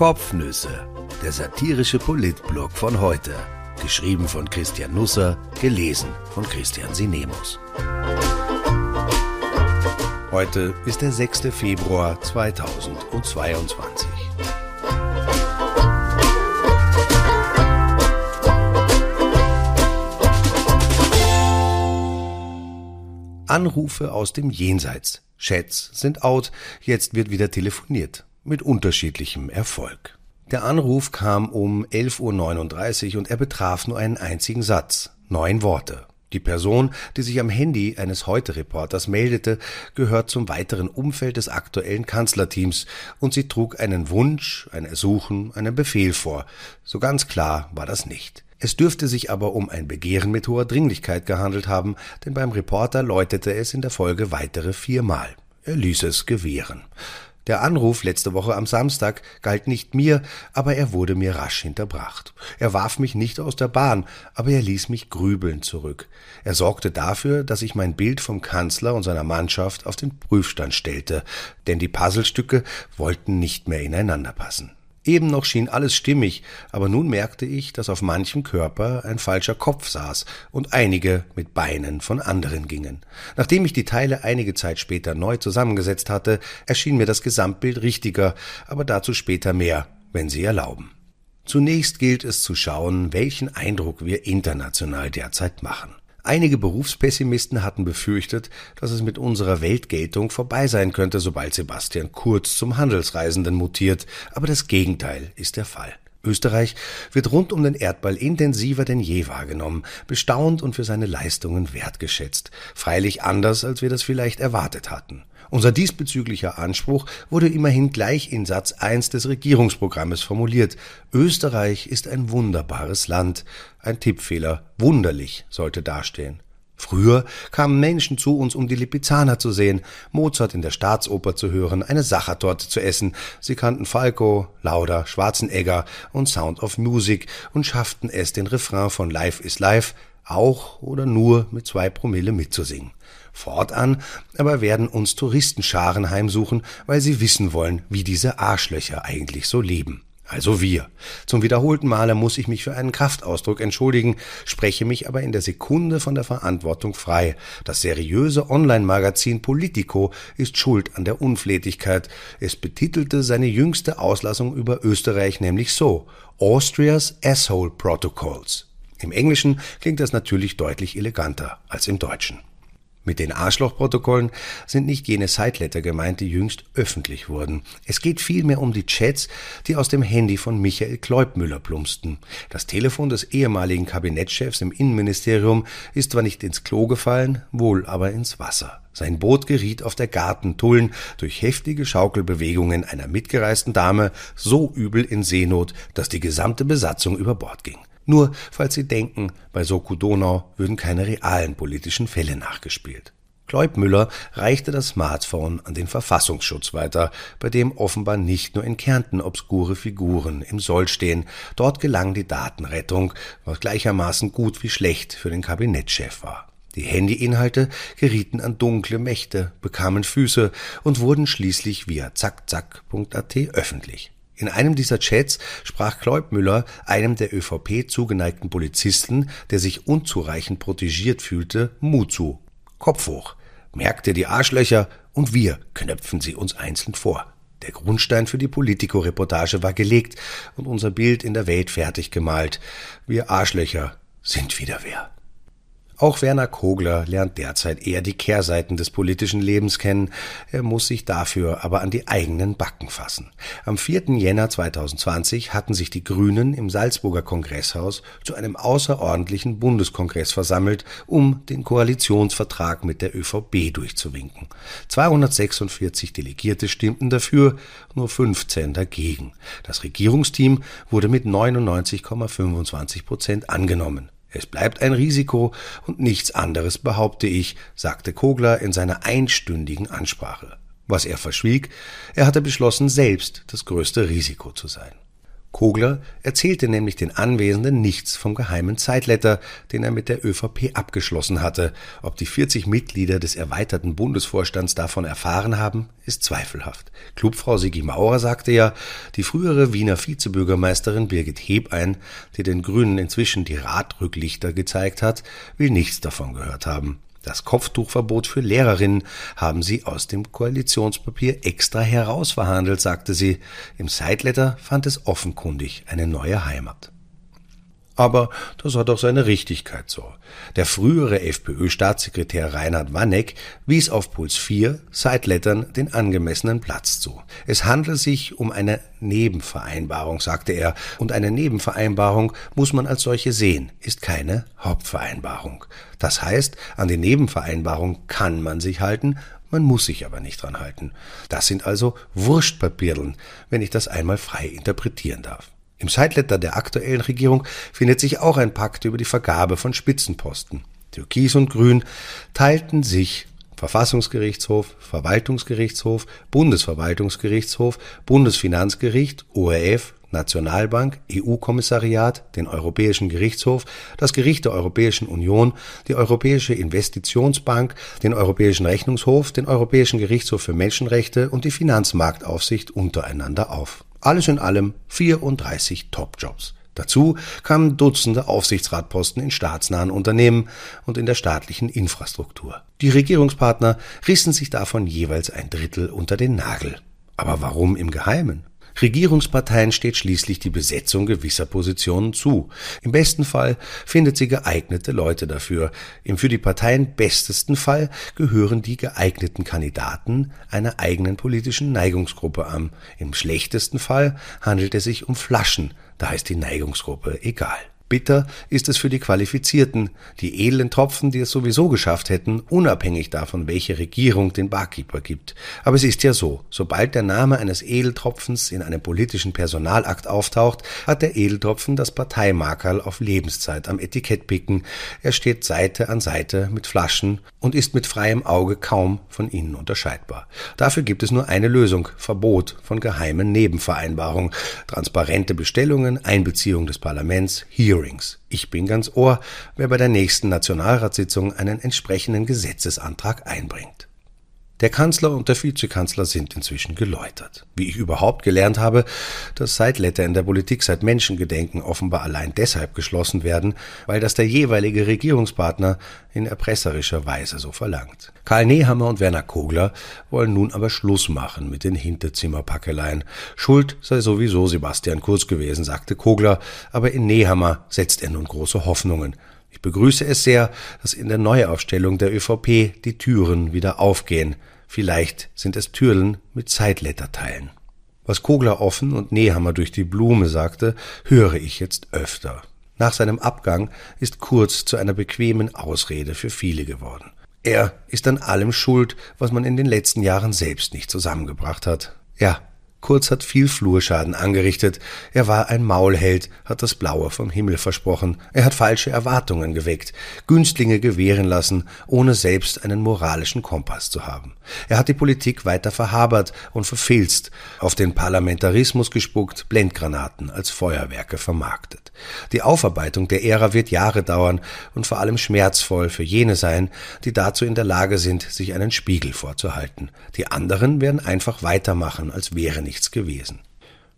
Kopfnüsse, der satirische Politblog von heute. Geschrieben von Christian Nusser, gelesen von Christian Sinemus. Heute ist der 6. Februar 2022. Anrufe aus dem Jenseits. Chats sind out, jetzt wird wieder telefoniert. Mit unterschiedlichem Erfolg. Der Anruf kam um 11.39 Uhr und er betraf nur einen einzigen Satz. Neun Worte. Die Person, die sich am Handy eines Heute-Reporters meldete, gehört zum weiteren Umfeld des aktuellen Kanzlerteams und sie trug einen Wunsch, ein Ersuchen, einen Befehl vor. So ganz klar war das nicht. Es dürfte sich aber um ein Begehren mit hoher Dringlichkeit gehandelt haben, denn beim Reporter läutete es in der Folge weitere viermal. Er ließ es gewähren. Der Anruf letzte Woche am Samstag galt nicht mir, aber er wurde mir rasch hinterbracht. Er warf mich nicht aus der Bahn, aber er ließ mich grübeln zurück. Er sorgte dafür, dass ich mein Bild vom Kanzler und seiner Mannschaft auf den Prüfstand stellte, denn die Puzzlestücke wollten nicht mehr ineinander passen. Eben noch schien alles stimmig, aber nun merkte ich, dass auf manchem Körper ein falscher Kopf saß und einige mit Beinen von anderen gingen. Nachdem ich die Teile einige Zeit später neu zusammengesetzt hatte, erschien mir das Gesamtbild richtiger, aber dazu später mehr, wenn Sie erlauben. Zunächst gilt es zu schauen, welchen Eindruck wir international derzeit machen. Einige Berufspessimisten hatten befürchtet, dass es mit unserer Weltgeltung vorbei sein könnte, sobald Sebastian Kurz zum Handelsreisenden mutiert, aber das Gegenteil ist der Fall. Österreich wird rund um den Erdball intensiver denn je wahrgenommen, bestaunt und für seine Leistungen wertgeschätzt, freilich anders, als wir das vielleicht erwartet hatten. Unser diesbezüglicher Anspruch wurde immerhin gleich in Satz 1 des Regierungsprogrammes formuliert. Österreich ist ein wunderbares Land. Ein Tippfehler. Wunderlich sollte dastehen. Früher kamen Menschen zu uns, um die Lipizzaner zu sehen, Mozart in der Staatsoper zu hören, eine Sachertorte zu essen. Sie kannten Falco, Lauder, Schwarzenegger und Sound of Music und schafften es, den Refrain von Life is Life auch oder nur mit zwei Promille mitzusingen. Fortan aber werden uns Touristenscharen heimsuchen, weil sie wissen wollen, wie diese Arschlöcher eigentlich so leben. Also wir. Zum wiederholten Male muss ich mich für einen Kraftausdruck entschuldigen, spreche mich aber in der Sekunde von der Verantwortung frei. Das seriöse Online-Magazin Politico ist schuld an der Unflätigkeit. Es betitelte seine jüngste Auslassung über Österreich nämlich so Austria's Asshole Protocols. Im Englischen klingt das natürlich deutlich eleganter als im Deutschen. Mit den Arschlochprotokollen sind nicht jene Sideletter gemeint, die jüngst öffentlich wurden. Es geht vielmehr um die Chats, die aus dem Handy von Michael Kleubmüller plumpsten. Das Telefon des ehemaligen Kabinettschefs im Innenministerium ist zwar nicht ins Klo gefallen, wohl aber ins Wasser. Sein Boot geriet auf der Gartentullen durch heftige Schaukelbewegungen einer mitgereisten Dame so übel in Seenot, dass die gesamte Besatzung über Bord ging. Nur falls Sie denken, bei Soku Donau würden keine realen politischen Fälle nachgespielt. Kleubmüller reichte das Smartphone an den Verfassungsschutz weiter, bei dem offenbar nicht nur in Kärnten obskure Figuren im Soll stehen. Dort gelang die Datenrettung, was gleichermaßen gut wie schlecht für den Kabinettschef war. Die Handyinhalte gerieten an dunkle Mächte, bekamen Füße und wurden schließlich via zackzack.at öffentlich. In einem dieser Chats sprach Kleubmüller einem der ÖVP zugeneigten Polizisten, der sich unzureichend protegiert fühlte, Mut zu. Kopf hoch. Merkt ihr die Arschlöcher und wir knöpfen sie uns einzeln vor. Der Grundstein für die Politico-Reportage war gelegt und unser Bild in der Welt fertig gemalt. Wir Arschlöcher sind wieder wer. Auch Werner Kogler lernt derzeit eher die Kehrseiten des politischen Lebens kennen. Er muss sich dafür aber an die eigenen Backen fassen. Am 4. Jänner 2020 hatten sich die Grünen im Salzburger Kongresshaus zu einem außerordentlichen Bundeskongress versammelt, um den Koalitionsvertrag mit der ÖVP durchzuwinken. 246 Delegierte stimmten dafür, nur 15 dagegen. Das Regierungsteam wurde mit 99,25 Prozent angenommen. Es bleibt ein Risiko und nichts anderes behaupte ich, sagte Kogler in seiner einstündigen Ansprache. Was er verschwieg, er hatte beschlossen, selbst das größte Risiko zu sein. Kogler erzählte nämlich den Anwesenden nichts vom geheimen Zeitletter, den er mit der ÖVP abgeschlossen hatte. Ob die 40 Mitglieder des erweiterten Bundesvorstands davon erfahren haben, ist zweifelhaft. Clubfrau Sigi Maurer sagte ja, die frühere Wiener Vizebürgermeisterin Birgit Hebein, die den Grünen inzwischen die Radrücklichter gezeigt hat, will nichts davon gehört haben. Das Kopftuchverbot für Lehrerinnen haben sie aus dem Koalitionspapier extra herausverhandelt, sagte sie. Im Sideletter fand es offenkundig eine neue Heimat. Aber das hat auch seine Richtigkeit so. Der frühere FPÖ-Staatssekretär Reinhard Wanneck wies auf Puls 4 Sidelettern den angemessenen Platz zu. Es handelt sich um eine Nebenvereinbarung, sagte er, und eine Nebenvereinbarung muss man als solche sehen, ist keine Hauptvereinbarung. Das heißt, an die Nebenvereinbarung kann man sich halten, man muss sich aber nicht dran halten. Das sind also Wurstpapierlen, wenn ich das einmal frei interpretieren darf. Im Sideletter der aktuellen Regierung findet sich auch ein Pakt über die Vergabe von Spitzenposten. Türkis und Grün teilten sich Verfassungsgerichtshof, Verwaltungsgerichtshof, Bundesverwaltungsgerichtshof, Bundesfinanzgericht, ORF, Nationalbank, EU-Kommissariat, den Europäischen Gerichtshof, das Gericht der Europäischen Union, die Europäische Investitionsbank, den Europäischen Rechnungshof, den Europäischen Gerichtshof für Menschenrechte und die Finanzmarktaufsicht untereinander auf. Alles in allem 34 Top-Jobs. Dazu kamen Dutzende Aufsichtsratposten in staatsnahen Unternehmen und in der staatlichen Infrastruktur. Die Regierungspartner rissen sich davon jeweils ein Drittel unter den Nagel. Aber warum im Geheimen? Regierungsparteien steht schließlich die Besetzung gewisser Positionen zu. Im besten Fall findet sie geeignete Leute dafür. Im für die Parteien bestesten Fall gehören die geeigneten Kandidaten einer eigenen politischen Neigungsgruppe an. Im schlechtesten Fall handelt es sich um Flaschen, da ist die Neigungsgruppe egal. Bitter ist es für die Qualifizierten, die edlen Tropfen, die es sowieso geschafft hätten, unabhängig davon, welche Regierung den Barkeeper gibt. Aber es ist ja so, sobald der Name eines Edeltropfens in einem politischen Personalakt auftaucht, hat der Edeltropfen das Parteimarkerl auf Lebenszeit am Etikett picken. Er steht Seite an Seite mit Flaschen und ist mit freiem Auge kaum von ihnen unterscheidbar. Dafür gibt es nur eine Lösung, Verbot von geheimen Nebenvereinbarungen, transparente Bestellungen, Einbeziehung des Parlaments, Hearings Hearings. Ich bin ganz Ohr, wer bei der nächsten Nationalratssitzung einen entsprechenden Gesetzesantrag einbringt. Der Kanzler und der Vizekanzler sind inzwischen geläutert. Wie ich überhaupt gelernt habe, dass Sideletter in der Politik seit Menschengedenken offenbar allein deshalb geschlossen werden, weil das der jeweilige Regierungspartner in erpresserischer Weise so verlangt. Karl Nehammer und Werner Kogler wollen nun aber Schluss machen mit den Hinterzimmerpackeleien. Schuld sei sowieso Sebastian Kurz gewesen, sagte Kogler, aber in Nehammer setzt er nun große Hoffnungen. Ich begrüße es sehr, dass in der Neuaufstellung der ÖVP die Türen wieder aufgehen. Vielleicht sind es Türlen mit Zeitletterteilen. Was Kogler offen und Nehammer durch die Blume sagte, höre ich jetzt öfter. Nach seinem Abgang ist Kurz zu einer bequemen Ausrede für viele geworden. Er ist an allem schuld, was man in den letzten Jahren selbst nicht zusammengebracht hat. Ja, Kurz hat viel Flurschaden angerichtet. Er war ein Maulheld, hat das Blaue vom Himmel versprochen. Er hat falsche Erwartungen geweckt, Günstlinge gewähren lassen, ohne selbst einen moralischen Kompass zu haben. Er hat die Politik weiter verhabert und verfilzt, auf den Parlamentarismus gespuckt, Blendgranaten als Feuerwerke vermarktet. Die Aufarbeitung der Ära wird Jahre dauern und vor allem schmerzvoll für jene sein, die dazu in der Lage sind, sich einen Spiegel vorzuhalten. Die anderen werden einfach weitermachen, als wäre nichts gewesen.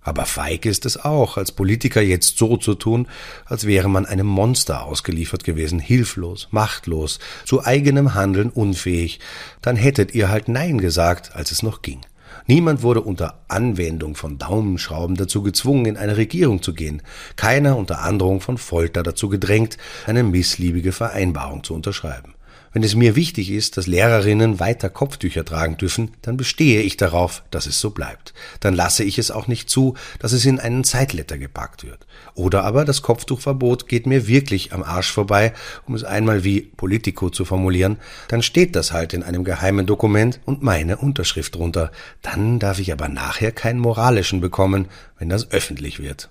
Aber feig ist es auch, als Politiker jetzt so zu tun, als wäre man einem Monster ausgeliefert gewesen, hilflos, machtlos, zu eigenem Handeln unfähig. Dann hättet ihr halt Nein gesagt, als es noch ging. Niemand wurde unter Anwendung von Daumenschrauben dazu gezwungen, in eine Regierung zu gehen. Keiner unter Androhung von Folter dazu gedrängt, eine missliebige Vereinbarung zu unterschreiben. Wenn es mir wichtig ist, dass Lehrerinnen weiter Kopftücher tragen dürfen, dann bestehe ich darauf, dass es so bleibt. Dann lasse ich es auch nicht zu, dass es in einen Zeitletter gepackt wird. Oder aber das Kopftuchverbot geht mir wirklich am Arsch vorbei, um es einmal wie Politico zu formulieren, dann steht das halt in einem geheimen Dokument und meine Unterschrift drunter. Dann darf ich aber nachher keinen moralischen bekommen, wenn das öffentlich wird.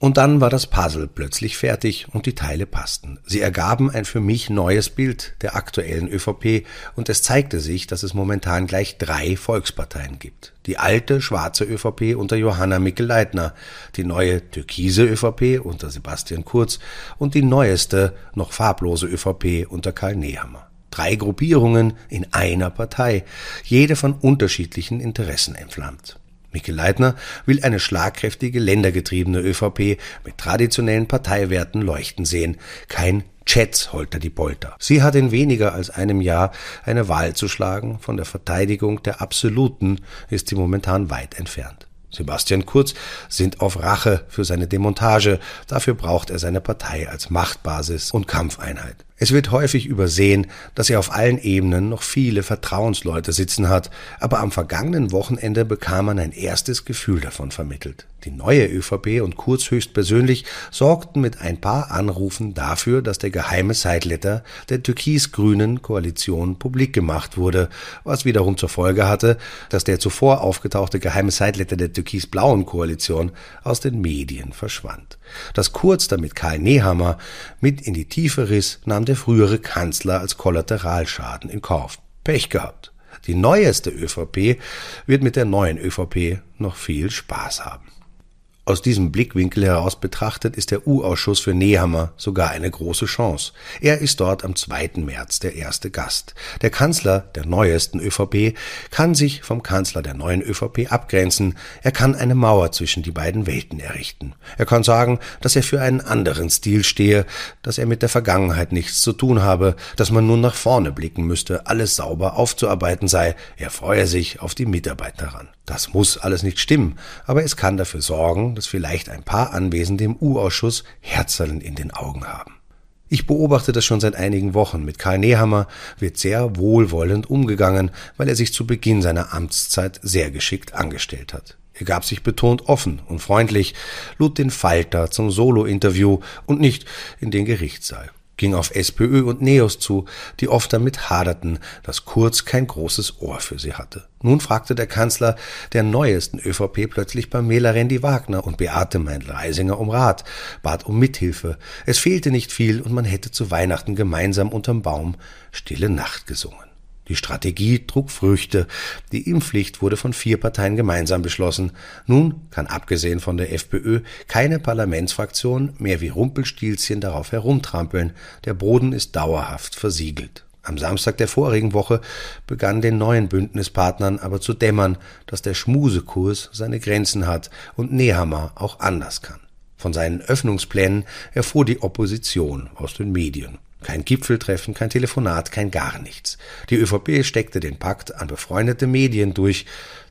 Und dann war das Puzzle plötzlich fertig und die Teile passten. Sie ergaben ein für mich neues Bild der aktuellen ÖVP und es zeigte sich, dass es momentan gleich drei Volksparteien gibt. Die alte schwarze ÖVP unter Johanna Mikl-Leitner, die neue türkise ÖVP unter Sebastian Kurz und die neueste, noch farblose ÖVP unter Karl Nehammer. Drei Gruppierungen in einer Partei, jede von unterschiedlichen Interessen entflammt. Mikkel Leitner will eine schlagkräftige, ländergetriebene ÖVP mit traditionellen Parteiwerten leuchten sehen, kein Chats holter die Polter. Sie hat in weniger als einem Jahr eine Wahl zu schlagen, von der Verteidigung der Absoluten ist sie momentan weit entfernt. Sebastian Kurz sind auf Rache für seine Demontage, dafür braucht er seine Partei als Machtbasis und Kampfeinheit. Es wird häufig übersehen, dass er auf allen Ebenen noch viele Vertrauensleute sitzen hat, aber am vergangenen Wochenende bekam man ein erstes Gefühl davon vermittelt. Die neue ÖVP und Kurz höchstpersönlich sorgten mit ein paar Anrufen dafür, dass der geheime Sideletter der türkis-grünen Koalition publik gemacht wurde, was wiederum zur Folge hatte, dass der zuvor aufgetauchte geheime Sideletter der türkis-blauen Koalition aus den Medien verschwand. Dass Kurz damit Karl Nehammer mit in die Tiefe riss, nahm der frühere Kanzler als Kollateralschaden in Kauf. Pech gehabt. Die neueste ÖVP wird mit der neuen ÖVP noch viel Spaß haben. Aus diesem Blickwinkel heraus betrachtet ist der U-Ausschuss für Nehammer sogar eine große Chance. Er ist dort am 2. März der erste Gast. Der Kanzler der neuesten ÖVP kann sich vom Kanzler der neuen ÖVP abgrenzen. Er kann eine Mauer zwischen die beiden Welten errichten. Er kann sagen, dass er für einen anderen Stil stehe, dass er mit der Vergangenheit nichts zu tun habe, dass man nun nach vorne blicken müsste, alles sauber aufzuarbeiten sei. Er freue sich auf die Mitarbeit daran. Das muss alles nicht stimmen, aber es kann dafür sorgen, dass vielleicht ein paar Anwesende im U-Ausschuss Herzerlen in den Augen haben. Ich beobachte das schon seit einigen Wochen. Mit Karl Nehammer wird sehr wohlwollend umgegangen, weil er sich zu Beginn seiner Amtszeit sehr geschickt angestellt hat. Er gab sich betont offen und freundlich, lud den Falter zum Solo-Interview und nicht in den Gerichtssaal ging auf SPÖ und Neos zu, die oft damit haderten, dass Kurz kein großes Ohr für sie hatte. Nun fragte der Kanzler der neuesten ÖVP plötzlich Pamela Rendi-Wagner und Beate Meindl-Reisinger um Rat, bat um Mithilfe. Es fehlte nicht viel und man hätte zu Weihnachten gemeinsam unterm Baum Stille Nacht gesungen. Die Strategie trug Früchte. Die Impfpflicht wurde von vier Parteien gemeinsam beschlossen. Nun kann abgesehen von der FPÖ keine Parlamentsfraktion mehr wie Rumpelstilzchen darauf herumtrampeln. Der Boden ist dauerhaft versiegelt. Am Samstag der vorigen Woche begann den neuen Bündnispartnern aber zu dämmern, dass der Schmusekurs seine Grenzen hat und Nehammer auch anders kann. Von seinen Öffnungsplänen erfuhr die Opposition aus den Medien. Kein Gipfeltreffen, kein Telefonat, kein gar nichts. Die ÖVP steckte den Pakt an befreundete Medien durch.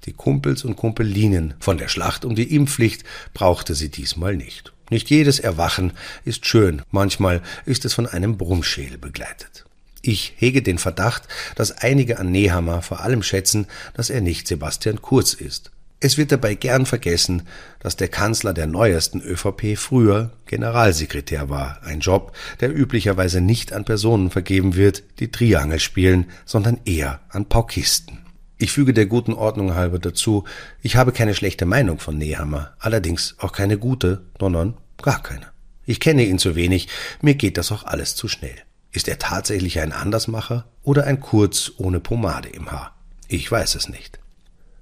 Die Kumpels und Kumpelinen von der Schlacht um die Impfpflicht brauchte sie diesmal nicht. Nicht jedes Erwachen ist schön, manchmal ist es von einem Brummschädel begleitet. Ich hege den Verdacht, dass einige an Nehammer vor allem schätzen, dass er nicht Sebastian Kurz ist. Es wird dabei gern vergessen, dass der Kanzler der neuesten ÖVP früher Generalsekretär war, ein Job, der üblicherweise nicht an Personen vergeben wird, die Triangel spielen, sondern eher an Paukisten. Ich füge der guten Ordnung halber dazu, ich habe keine schlechte Meinung von Nehammer, allerdings auch keine gute, sondern gar keine. Ich kenne ihn zu wenig, mir geht das auch alles zu schnell. Ist er tatsächlich ein Andersmacher oder ein Kurz ohne Pomade im Haar? Ich weiß es nicht.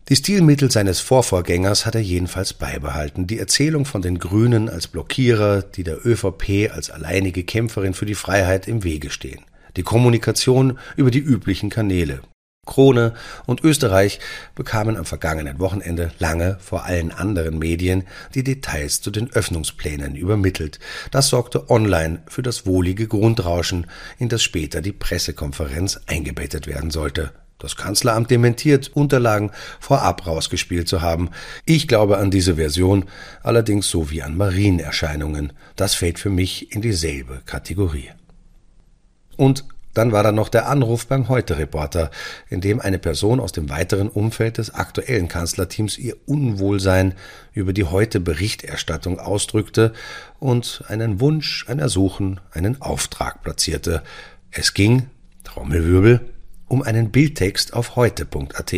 Die Stilmittel seines Vorvorgängers hat er jedenfalls beibehalten. Die Erzählung von den Grünen als Blockierer, die der ÖVP als alleinige Kämpferin für die Freiheit im Wege stehen. Die Kommunikation über die üblichen Kanäle. Krone und Österreich bekamen am vergangenen Wochenende lange vor allen anderen Medien die Details zu den Öffnungsplänen übermittelt. Das sorgte online für das wohlige Grundrauschen, in das später die Pressekonferenz eingebettet werden sollte. Das Kanzleramt dementiert, Unterlagen vorab rausgespielt zu haben. Ich glaube an diese Version, allerdings so wie an Marienerscheinungen. Das fällt für mich in dieselbe Kategorie. Und dann war da noch der Anruf beim Heute-Reporter, in dem eine Person aus dem weiteren Umfeld des aktuellen Kanzlerteams ihr Unwohlsein über die Heute-Berichterstattung ausdrückte und einen Wunsch, ein Ersuchen, einen Auftrag platzierte. Es ging, Trommelwirbel, um einen Bildtext auf heute.at.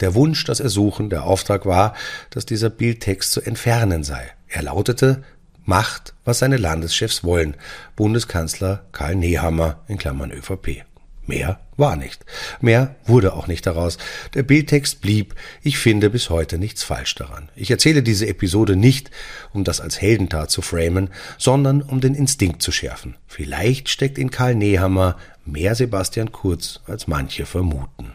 Der Wunsch, das Ersuchen, der Auftrag war, dass dieser Bildtext zu entfernen sei. Er lautete macht, was seine Landeschefs wollen. Bundeskanzler Karl Nehammer in Klammern ÖVP. Mehr war nicht. Mehr wurde auch nicht daraus. Der Bildtext blieb. Ich finde bis heute nichts falsch daran. Ich erzähle diese Episode nicht, um das als Heldentat zu framen, sondern um den Instinkt zu schärfen. Vielleicht steckt in Karl Nehammer mehr Sebastian Kurz, als manche vermuten.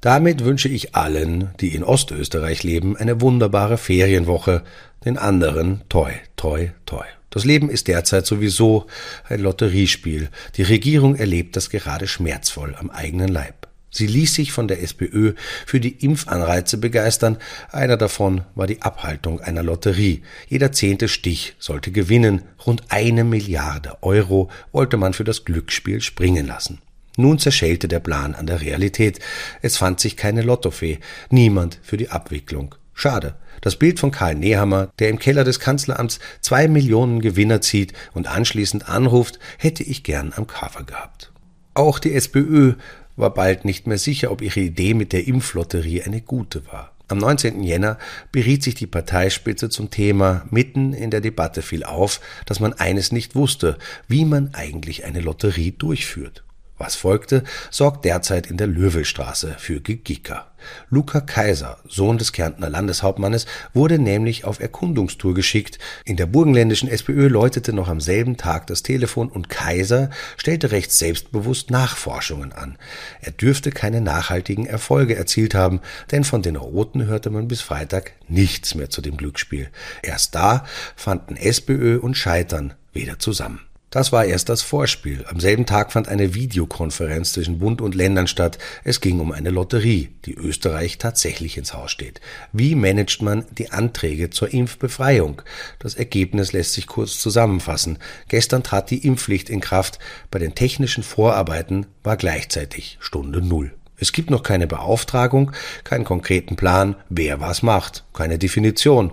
Damit wünsche ich allen, die in Ostösterreich leben, eine wunderbare Ferienwoche, den anderen toi, toi, toi. Das Leben ist derzeit sowieso ein Lotteriespiel. Die Regierung erlebt das gerade schmerzvoll am eigenen Leib. Sie ließ sich von der SPÖ für die Impfanreize begeistern. Einer davon war die Abhaltung einer Lotterie. Jeder zehnte Stich sollte gewinnen. Rund eine Milliarde Euro wollte man für das Glücksspiel springen lassen. Nun zerschellte der Plan an der Realität. Es fand sich keine Lottofee, niemand für die Abwicklung. Schade. Das Bild von Karl Nehammer, der im Keller des Kanzleramts zwei Millionen Gewinner zieht und anschließend anruft, hätte ich gern am Cover gehabt. Auch die SPÖ war bald nicht mehr sicher, ob ihre Idee mit der Impflotterie eine gute war. Am 19. Jänner beriet sich die Parteispitze zum Thema. Mitten in der Debatte fiel auf, dass man eines nicht wusste, wie man eigentlich eine Lotterie durchführt. Was folgte, sorgt derzeit in der Löwelstraße für Gegicker. Luca Kaiser, Sohn des Kärntner Landeshauptmannes, wurde nämlich auf Erkundungstour geschickt. In der burgenländischen SPÖ läutete noch am selben Tag das Telefon und Kaiser stellte recht selbstbewusst Nachforschungen an. Er dürfte keine nachhaltigen Erfolge erzielt haben, denn von den Roten hörte man bis Freitag nichts mehr zu dem Glücksspiel. Erst da fanden SPÖ und Scheitern wieder zusammen. Das war erst das Vorspiel. Am selben Tag fand eine Videokonferenz zwischen Bund und Ländern statt. Es ging um eine Lotterie, die Österreich tatsächlich ins Haus steht. Wie managt man die Anträge zur Impfbefreiung? Das Ergebnis lässt sich kurz zusammenfassen. Gestern trat die Impfpflicht in Kraft. Bei den technischen Vorarbeiten war gleichzeitig Stunde Null. Es gibt noch keine Beauftragung, keinen konkreten Plan, wer was macht, keine Definition,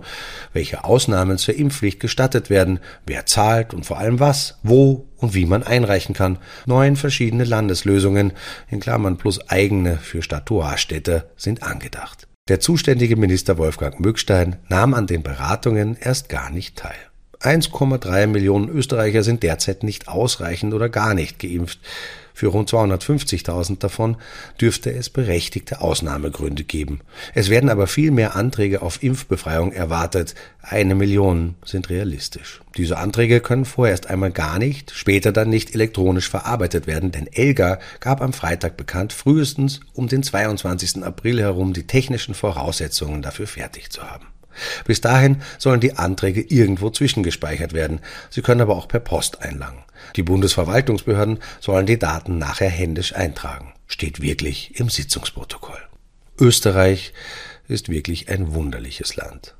welche Ausnahmen zur Impfpflicht gestattet werden, wer zahlt und vor allem was, wo und wie man einreichen kann. Neun verschiedene Landeslösungen, in Klammern plus eigene für Statuarstädte, sind angedacht. Der zuständige Minister Wolfgang Mückstein nahm an den Beratungen erst gar nicht teil. 1,3 Millionen Österreicher sind derzeit nicht ausreichend oder gar nicht geimpft. Für rund 250.000 davon dürfte es berechtigte Ausnahmegründe geben. Es werden aber viel mehr Anträge auf Impfbefreiung erwartet. Eine Million sind realistisch. Diese Anträge können vorerst einmal gar nicht, später dann nicht elektronisch verarbeitet werden, denn Elga gab am Freitag bekannt, frühestens um den 22. April herum die technischen Voraussetzungen dafür fertig zu haben. Bis dahin sollen die Anträge irgendwo zwischengespeichert werden. Sie können aber auch per Post einlangen. Die Bundesverwaltungsbehörden sollen die Daten nachher händisch eintragen. Steht wirklich im Sitzungsprotokoll. Österreich ist wirklich ein wunderliches Land.